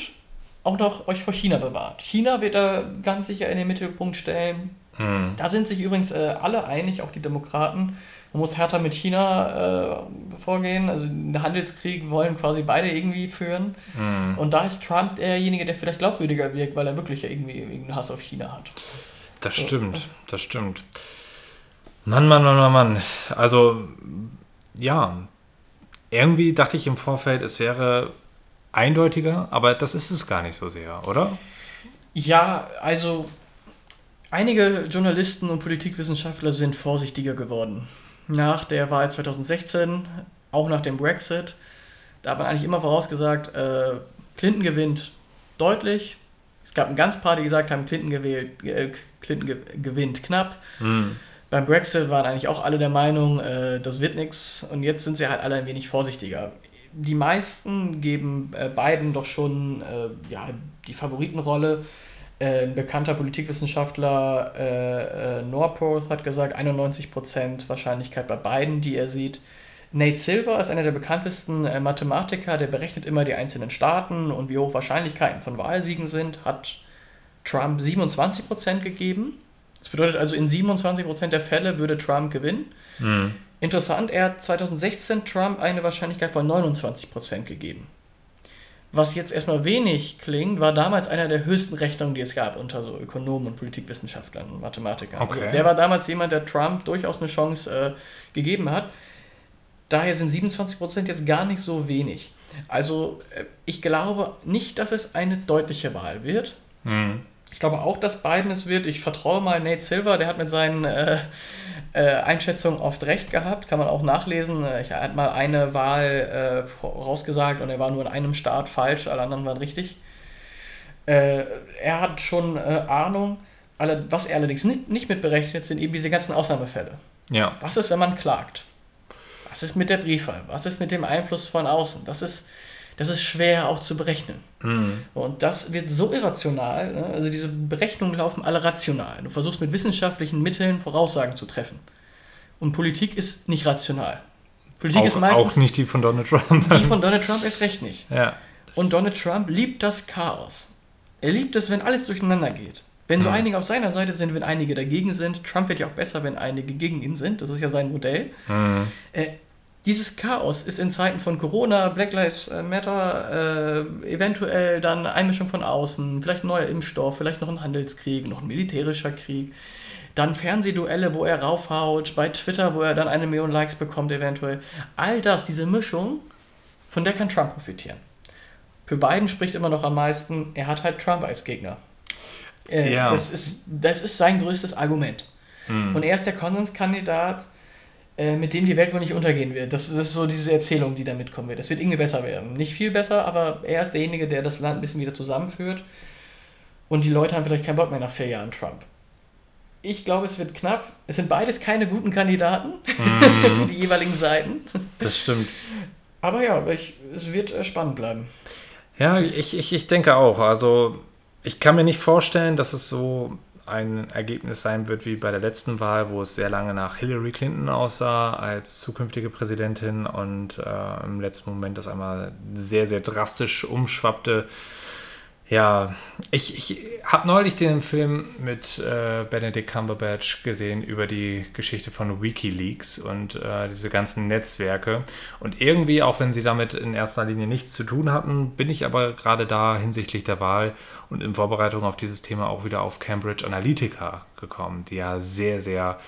auch noch euch vor China bewahrt. China wird er ganz sicher in den Mittelpunkt stellen hm. Da sind sich übrigens äh, alle einig, auch die Demokraten. Man muss härter mit China äh, vorgehen. Also einen Handelskrieg wollen quasi beide irgendwie führen. Hm. Und da ist Trump derjenige, der vielleicht glaubwürdiger wirkt, weil er wirklich irgendwie einen Hass auf China hat. Das so. stimmt, das stimmt. Mann, Mann, Mann, Mann, Mann. Also, ja. Irgendwie dachte ich im Vorfeld, es wäre eindeutiger, aber das ist es gar nicht so sehr, oder? Ja, also Einige Journalisten und Politikwissenschaftler sind vorsichtiger geworden. Nach der Wahl 2016, auch nach dem Brexit, da hat man eigentlich immer vorausgesagt, äh, Clinton gewinnt deutlich. Es gab ein ganz paar, die gesagt haben, Clinton, gewählt, äh, Clinton ge gewinnt knapp. Mhm. Beim Brexit waren eigentlich auch alle der Meinung, äh, das wird nichts. Und jetzt sind sie halt alle ein wenig vorsichtiger. Die meisten geben äh, Biden doch schon äh, ja, die Favoritenrolle. Äh, ein bekannter Politikwissenschaftler äh, äh, Norpoth hat gesagt, 91% Wahrscheinlichkeit bei beiden, die er sieht. Nate Silver ist einer der bekanntesten äh, Mathematiker, der berechnet immer die einzelnen Staaten und wie hoch Wahrscheinlichkeiten von Wahlsiegen sind, hat Trump 27% gegeben. Das bedeutet also, in 27% der Fälle würde Trump gewinnen. Mhm. Interessant, er hat 2016 Trump eine Wahrscheinlichkeit von 29% gegeben was jetzt erstmal wenig klingt, war damals einer der höchsten Rechnungen, die es gab unter so Ökonomen und Politikwissenschaftlern und Mathematikern. Also okay. Also der war damals jemand, der Trump durchaus eine Chance äh, gegeben hat. Daher sind 27% jetzt gar nicht so wenig. Also äh, ich glaube nicht, dass es eine deutliche Wahl wird. Mhm. Ich glaube auch, dass Biden es wird. Ich vertraue mal Nate Silver, der hat mit seinen äh, äh, Einschätzungen oft recht gehabt, kann man auch nachlesen. Äh, ich hatte mal eine Wahl äh, rausgesagt und er war nur in einem Staat falsch, alle anderen waren richtig. Äh, er hat schon äh, Ahnung. Alle, was er allerdings nicht, nicht mitberechnet, sind eben diese ganzen Ausnahmefälle. Ja. Was ist, wenn man klagt? Was ist mit der Briefwahl? Was ist mit dem Einfluss von außen? Das ist das ist schwer auch zu berechnen. Mhm. Und das wird so irrational, ne? also diese Berechnungen laufen alle rational. Du versuchst mit wissenschaftlichen Mitteln Voraussagen zu treffen. Und Politik ist nicht rational. Politik auch, ist meistens. Auch nicht die von Donald Trump. Die von Donald Trump ist recht nicht. Ja. Und Donald Trump liebt das Chaos. Er liebt es, wenn alles durcheinander geht. Wenn so mhm. einige auf seiner Seite sind, wenn einige dagegen sind. Trump wird ja auch besser, wenn einige gegen ihn sind. Das ist ja sein Modell. Mhm. Äh, dieses Chaos ist in Zeiten von Corona, Black Lives Matter, äh, eventuell dann Einmischung von außen, vielleicht ein neuer Impfstoff, vielleicht noch ein Handelskrieg, noch ein militärischer Krieg, dann Fernsehduelle, wo er raufhaut, bei Twitter, wo er dann eine Million Likes bekommt, eventuell. All das, diese Mischung, von der kann Trump profitieren. Für Biden spricht immer noch am meisten, er hat halt Trump als Gegner. Äh, ja. das, ist, das ist sein größtes Argument. Mhm. Und er ist der Konsenskandidat, äh, mit dem die Welt wohl nicht untergehen wird. Das, das, ist so diese Erzählung, die da mitkommen wird. Es wird irgendwie besser werden. Nicht viel besser, aber er ist derjenige, der das Land ein bisschen wieder zusammenführt. Und die Leute haben vielleicht keinen Bock mehr nach vier Jahren Trump. Ich glaube, es wird knapp. Es sind beides keine guten Kandidaten mm. <laughs> für die jeweiligen Seiten. Das stimmt. Aber ja, ich, es wird äh, spannend bleiben. Ja, ich, ich, ich denke auch. Also, ich kann mir nicht vorstellen, dass es so ein Ergebnis sein wird wie bei der letzten Wahl, wo es sehr lange nach Hillary Clinton aussah als zukünftige Präsidentin und äh, im letzten Moment das einmal sehr, sehr drastisch umschwappte. Ja, ich, ich habe neulich den Film mit äh, Benedict Cumberbatch gesehen über die Geschichte von Wikileaks und äh, diese ganzen Netzwerke. Und irgendwie, auch wenn sie damit in erster Linie nichts zu tun hatten, bin ich aber gerade da hinsichtlich der Wahl und in Vorbereitung auf dieses Thema auch wieder auf Cambridge Analytica gekommen, die ja sehr, sehr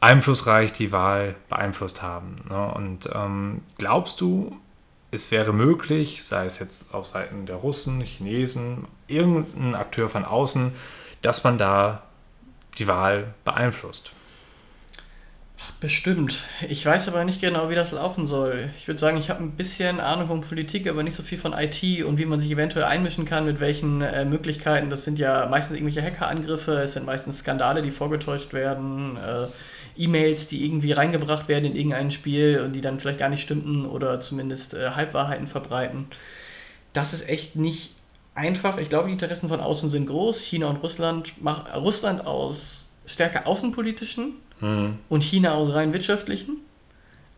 einflussreich die Wahl beeinflusst haben. Ne? Und ähm, glaubst du, es wäre möglich, sei es jetzt auf Seiten der Russen, Chinesen, irgendein Akteur von außen, dass man da die Wahl beeinflusst. Bestimmt. Ich weiß aber nicht genau, wie das laufen soll. Ich würde sagen, ich habe ein bisschen Ahnung von Politik, aber nicht so viel von IT und wie man sich eventuell einmischen kann, mit welchen äh, Möglichkeiten. Das sind ja meistens irgendwelche Hackerangriffe, es sind meistens Skandale, die vorgetäuscht werden. Äh, E-Mails, die irgendwie reingebracht werden in irgendein Spiel und die dann vielleicht gar nicht stimmten oder zumindest äh, Halbwahrheiten verbreiten. Das ist echt nicht einfach. Ich glaube, die Interessen von außen sind groß. China und Russland machen Russland aus stärker außenpolitischen mhm. und China aus rein wirtschaftlichen.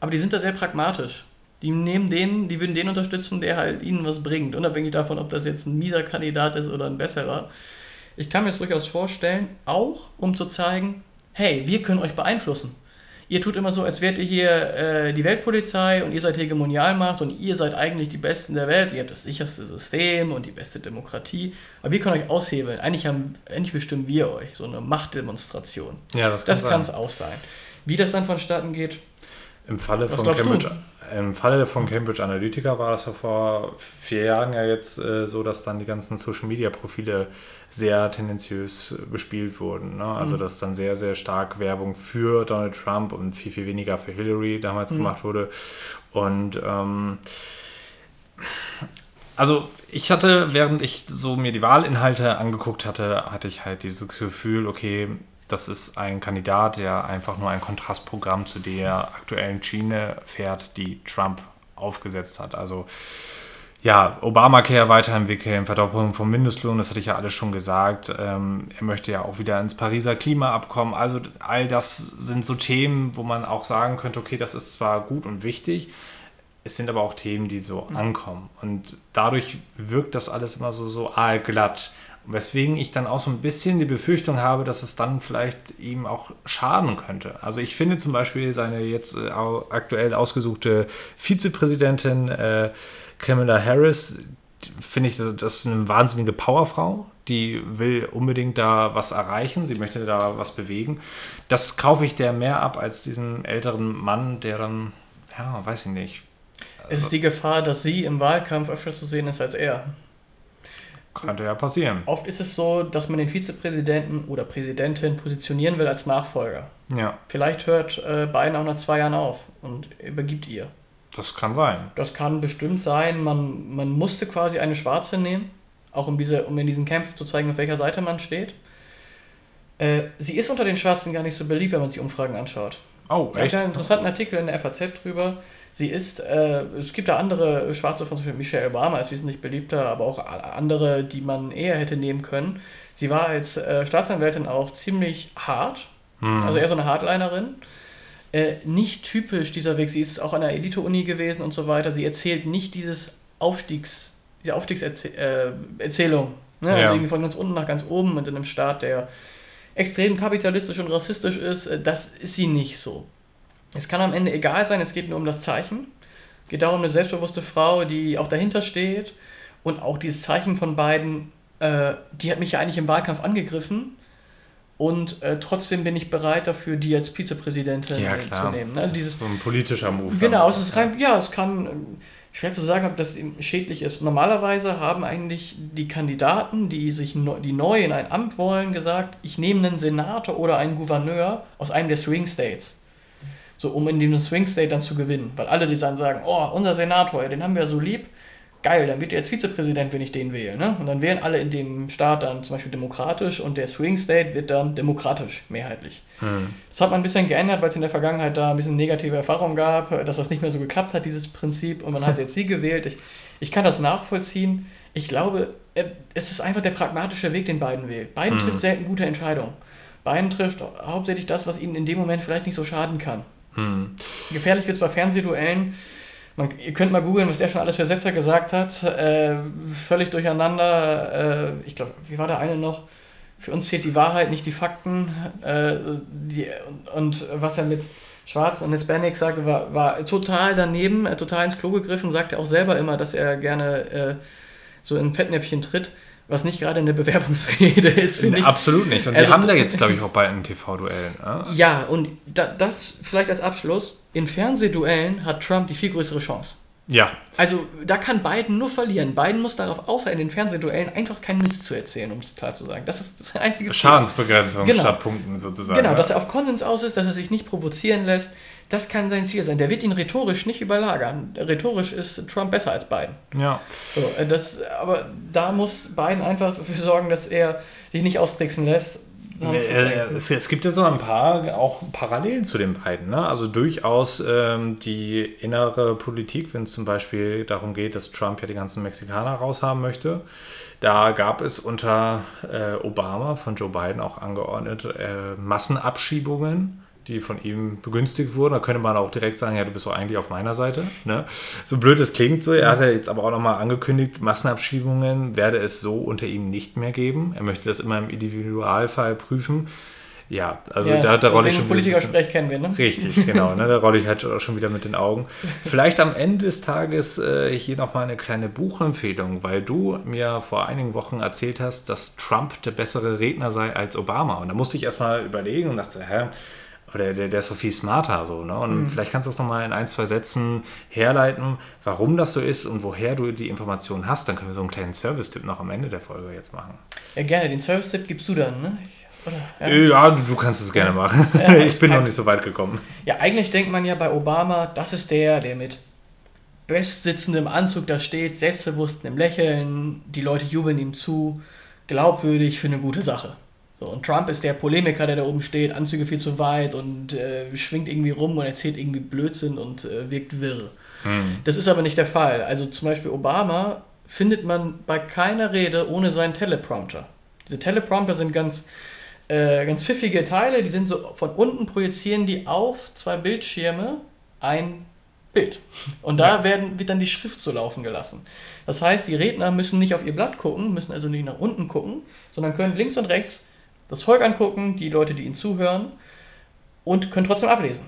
Aber die sind da sehr pragmatisch. Die nehmen den, die würden den unterstützen, der halt ihnen was bringt, unabhängig davon, ob das jetzt ein mieser Kandidat ist oder ein besserer. Ich kann mir das durchaus vorstellen, auch um zu zeigen, hey, wir können euch beeinflussen. Ihr tut immer so, als wärt ihr hier äh, die Weltpolizei und ihr seid Hegemonialmacht und ihr seid eigentlich die Besten der Welt. Ihr habt das sicherste System und die beste Demokratie. Aber wir können euch aushebeln. Eigentlich, haben, eigentlich bestimmen wir euch. So eine Machtdemonstration. Ja, das kann es auch sein. Wie das dann vonstatten geht. Im Falle von Cambridge? Im Falle von Cambridge Analytica war das ja vor vier Jahren ja jetzt äh, so, dass dann die ganzen Social Media Profile sehr tendenziös bespielt wurden. Ne? Also, mhm. dass dann sehr, sehr stark Werbung für Donald Trump und viel, viel weniger für Hillary damals mhm. gemacht wurde. Und ähm, also ich hatte, während ich so mir die Wahlinhalte angeguckt hatte, hatte ich halt dieses Gefühl, okay, das ist ein Kandidat, der einfach nur ein Kontrastprogramm zu der aktuellen Schiene fährt, die Trump aufgesetzt hat. Also ja, Obamacare weiterentwickeln, Verdoppelung vom Mindestlohn, das hatte ich ja alles schon gesagt. Ähm, er möchte ja auch wieder ins Pariser Klimaabkommen. Also all das sind so Themen, wo man auch sagen könnte, okay, das ist zwar gut und wichtig, es sind aber auch Themen, die so mhm. ankommen. Und dadurch wirkt das alles immer so, so aalglatt. Weswegen ich dann auch so ein bisschen die Befürchtung habe, dass es dann vielleicht ihm auch schaden könnte. Also ich finde zum Beispiel seine jetzt äh, aktuell ausgesuchte Vizepräsidentin äh, Kamala Harris, finde ich, das ist eine wahnsinnige Powerfrau. Die will unbedingt da was erreichen, sie möchte da was bewegen. Das kaufe ich der mehr ab als diesen älteren Mann, der dann, ja, weiß ich nicht. Also, es ist die Gefahr, dass sie im Wahlkampf öfter zu sehen ist als er. Könnte ja passieren. Oft ist es so, dass man den Vizepräsidenten oder Präsidentin positionieren will als Nachfolger. Ja. Vielleicht hört äh, Biden auch nach zwei Jahren auf und übergibt ihr. Das kann sein. Das kann bestimmt sein. Man, man musste quasi eine Schwarze nehmen, auch um, diese, um in diesen Kämpfen zu zeigen, auf welcher Seite man steht. Äh, sie ist unter den Schwarzen gar nicht so beliebt, wenn man sich Umfragen anschaut. Oh, echt? Ich habe einen interessanten Artikel in der FAZ drüber. Sie ist, äh, es gibt da andere Schwarze von Michelle Obama ist wesentlich beliebter, aber auch andere, die man eher hätte nehmen können. Sie war als äh, Staatsanwältin auch ziemlich hart, hm. also eher so eine Hardlinerin. Äh, nicht typisch dieser Weg. Sie ist auch an der Elite-Uni gewesen und so weiter. Sie erzählt nicht dieses Aufstiegs, diese Aufstiegserzählung. Äh, ne? Also ja. Also irgendwie von ganz unten nach ganz oben und in einem Staat, der extrem kapitalistisch und rassistisch ist. Äh, das ist sie nicht so. Es kann am Ende egal sein, es geht nur um das Zeichen. Es geht darum, eine selbstbewusste Frau, die auch dahinter steht. Und auch dieses Zeichen von beiden, äh, die hat mich ja eigentlich im Wahlkampf angegriffen. Und äh, trotzdem bin ich bereit dafür, die als Vizepräsidentin ja, zu nehmen. Ne? Das dieses, ist so ein politischer Move. Genau, es ist rein, ja, es kann, schwer zu sagen, ob das schädlich ist. Normalerweise haben eigentlich die Kandidaten, die sich no, die neu in ein Amt wollen, gesagt, ich nehme einen Senator oder einen Gouverneur aus einem der Swing States so um in dem Swing State dann zu gewinnen. Weil alle, die dann sagen, oh, unser Senator, den haben wir so lieb, geil, dann wird er jetzt Vizepräsident, wenn ich den wähle. Ne? Und dann wählen alle in dem Staat dann zum Beispiel demokratisch und der Swing State wird dann demokratisch mehrheitlich. Hm. Das hat man ein bisschen geändert, weil es in der Vergangenheit da ein bisschen negative Erfahrungen gab, dass das nicht mehr so geklappt hat, dieses Prinzip, und man hat <laughs> jetzt sie gewählt. Ich, ich kann das nachvollziehen. Ich glaube, äh, es ist einfach der pragmatische Weg, den Biden wählt. Biden hm. trifft selten gute Entscheidungen. Biden trifft hauptsächlich das, was ihnen in dem Moment vielleicht nicht so schaden kann. Hm. Gefährlich wird es bei Fernsehduellen, Man, ihr könnt mal googeln, was der schon alles für Sätze gesagt hat. Äh, völlig durcheinander. Äh, ich glaube, wie war der eine noch? Für uns zählt die Wahrheit, nicht die Fakten. Äh, die, und, und, was er mit Schwarz und Hispanic sagte, war, war total daneben, äh, total ins Klo gegriffen. Sagt er auch selber immer, dass er gerne äh, so in Fettnäpfchen tritt. Was nicht gerade eine Bewerbungsrede ist, finde ich. Absolut nicht. Und also, wir haben da jetzt, glaube ich, auch bei einem TV-Duell. Ne? Ja, und da, das vielleicht als Abschluss. In Fernsehduellen hat Trump die viel größere Chance. Ja. Also da kann Biden nur verlieren. Biden muss darauf, außer in den Fernsehduellen, einfach keinen Mist zu erzählen, um es klar zu sagen. Das ist das einzige Schadensbegrenzung genau. statt Punkten sozusagen. Genau, ja. dass er auf Konsens aus ist, dass er sich nicht provozieren lässt. Das kann sein Ziel sein. Der wird ihn rhetorisch nicht überlagern. Rhetorisch ist Trump besser als Biden. Ja. So, äh, das, aber da muss Biden einfach dafür sorgen, dass er sich nicht austricksen lässt. Es, es, gibt ja so ein paar auch Parallelen zu den beiden. Ne? Also durchaus ähm, die innere Politik, wenn es zum Beispiel darum geht, dass Trump ja die ganzen Mexikaner raushaben möchte. Da gab es unter äh, Obama von Joe Biden auch angeordnet äh, Massenabschiebungen die von ihm begünstigt wurden. Da könnte man auch direkt sagen, ja, du bist doch eigentlich auf meiner Seite. Ne? So blöd es klingt so. Er hat ja jetzt aber auch nochmal angekündigt, Massenabschiebungen werde es so unter ihm nicht mehr geben. Er möchte das immer im Individualfall prüfen. Ja, also ja, da, da rolle ich schon Politiker Sprech kennen wir, ne? Richtig, genau. Ne, da rolle ich halt auch schon wieder mit den Augen. <laughs> Vielleicht am Ende des Tages äh, hier nochmal eine kleine Buchempfehlung, weil du mir vor einigen Wochen erzählt hast, dass Trump der bessere Redner sei als Obama. Und da musste ich erstmal überlegen und dachte, hä, oder der, der ist so viel smarter so, ne? Und mhm. vielleicht kannst du das nochmal in ein, zwei Sätzen herleiten, warum das so ist und woher du die Informationen hast. Dann können wir so einen kleinen Service-Tipp noch am Ende der Folge jetzt machen. Ja, gerne. Den Service-Tipp gibst du dann, ne? Oder, ja, äh, ja du, du, kannst es gerne machen. Ja, <laughs> ich bin noch nicht so weit gekommen. Ja, eigentlich denkt man ja bei Obama, das ist der, der mit bestsitzendem Anzug da steht, selbstbewusst im Lächeln, die Leute jubeln ihm zu, glaubwürdig für eine gute Sache. So, und Trump ist der Polemiker, der da oben steht, Anzüge viel zu weit und äh, schwingt irgendwie rum und erzählt irgendwie Blödsinn und äh, wirkt wirr. Hm. Das ist aber nicht der Fall. Also zum Beispiel Obama findet man bei keiner Rede ohne seinen Teleprompter. Diese Teleprompter sind ganz, äh, ganz pfiffige Teile, die sind so von unten projizieren die auf zwei Bildschirme ein Bild. Und da ja. werden, wird dann die Schrift so laufen gelassen. Das heißt, die Redner müssen nicht auf ihr Blatt gucken, müssen also nicht nach unten gucken, sondern können links und rechts das Volk angucken, die Leute, die ihnen zuhören und können trotzdem ablesen.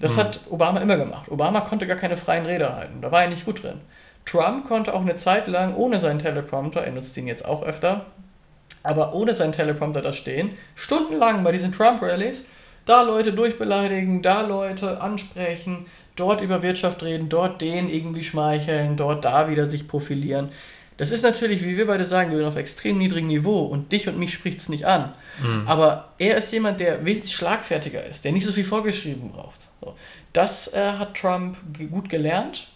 Das mhm. hat Obama immer gemacht. Obama konnte gar keine freien Rede halten. Da war er nicht gut drin. Trump konnte auch eine Zeit lang ohne seinen Teleprompter, er nutzt ihn jetzt auch öfter, aber ohne seinen Teleprompter da stehen, stundenlang bei diesen Trump-Rallies, da Leute durchbeleidigen, da Leute ansprechen, dort über Wirtschaft reden, dort den irgendwie schmeicheln, dort da wieder sich profilieren. Das ist natürlich, wie wir beide sagen würden, auf extrem niedrigem Niveau und dich und mich spricht es nicht an. Mhm. Aber er ist jemand, der wesentlich schlagfertiger ist, der nicht so viel vorgeschrieben braucht. So. Das äh, hat Trump gut gelernt,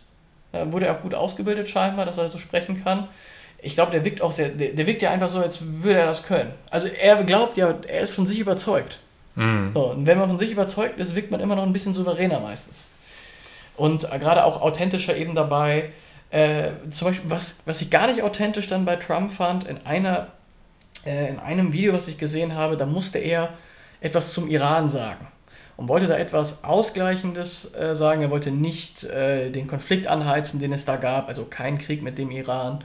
äh, wurde auch gut ausgebildet scheinbar, dass er so sprechen kann. Ich glaube, der wirkt auch sehr, der, der, wirkt ja einfach so, als würde er das können. Also er glaubt ja, er ist von sich überzeugt. Mhm. So, und wenn man von sich überzeugt ist, wirkt man immer noch ein bisschen souveräner meistens. Und äh, gerade auch authentischer eben dabei. Äh, zum Beispiel, was, was ich gar nicht authentisch dann bei Trump fand, in, einer, äh, in einem Video, was ich gesehen habe, da musste er etwas zum Iran sagen und wollte da etwas Ausgleichendes äh, sagen. Er wollte nicht äh, den Konflikt anheizen, den es da gab, also kein Krieg mit dem Iran.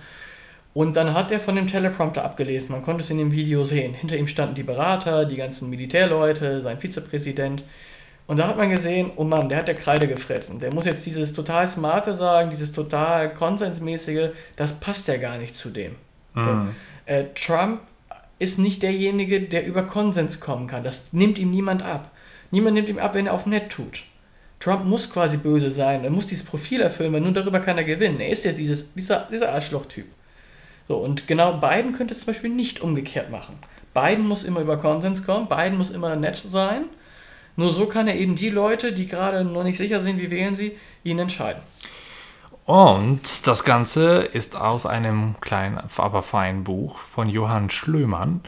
Und dann hat er von dem Teleprompter abgelesen, man konnte es in dem Video sehen. Hinter ihm standen die Berater, die ganzen Militärleute, sein Vizepräsident. Und da hat man gesehen, oh Mann, der hat der Kreide gefressen. Der muss jetzt dieses total smarte sagen, dieses total konsensmäßige, das passt ja gar nicht zu dem. Mhm. Äh, Trump ist nicht derjenige, der über Konsens kommen kann. Das nimmt ihm niemand ab. Niemand nimmt ihm ab, wenn er auf nett tut. Trump muss quasi böse sein, er muss dieses Profil erfüllen, weil nur darüber kann er gewinnen. Er ist ja dieses, dieser, dieser Arschloch-Typ. So, und genau Biden könnte es zum Beispiel nicht umgekehrt machen. Biden muss immer über Konsens kommen, Biden muss immer nett sein nur so kann er eben die Leute, die gerade noch nicht sicher sind, wie wählen sie, ihn entscheiden. Und das Ganze ist aus einem kleinen, aber feinen Buch von Johann Schlömann.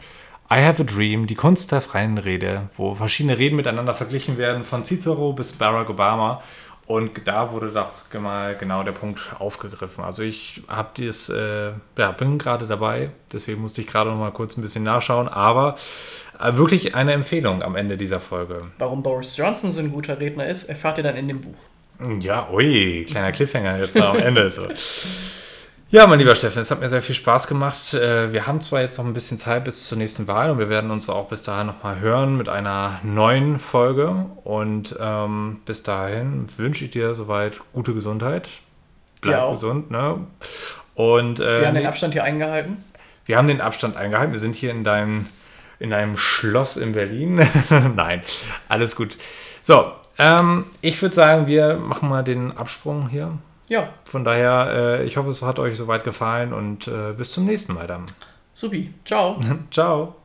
I Have a Dream, die Kunst der freien Rede, wo verschiedene Reden miteinander verglichen werden, von Cicero bis Barack Obama. Und da wurde doch mal genau der Punkt aufgegriffen. Also ich habe dies, äh, ja, bin gerade dabei, deswegen musste ich gerade noch mal kurz ein bisschen nachschauen. Aber wirklich eine Empfehlung am Ende dieser Folge. Warum Boris Johnson so ein guter Redner ist, erfahrt ihr dann in dem Buch. Ja, ui, kleiner Cliffhanger jetzt am Ende. So. Ja, mein lieber Steffen, es hat mir sehr viel Spaß gemacht. Äh, wir haben zwar jetzt noch ein bisschen Zeit bis zur nächsten Wahl und wir werden uns auch bis dahin nochmal hören mit einer neuen Folge. Und ähm, bis dahin wünsche ich dir soweit gute Gesundheit. Bleib ja, gesund, ne? Und, äh, wir haben den Abstand hier eingehalten. Wir haben den Abstand eingehalten. Wir sind hier in deinem, in deinem Schloss in Berlin. <laughs> Nein, alles gut. So, ähm, ich würde sagen, wir machen mal den Absprung hier. Ja. Von daher, äh, ich hoffe, es hat euch soweit gefallen und äh, bis zum nächsten Mal dann. Supi. Ciao. <laughs> Ciao.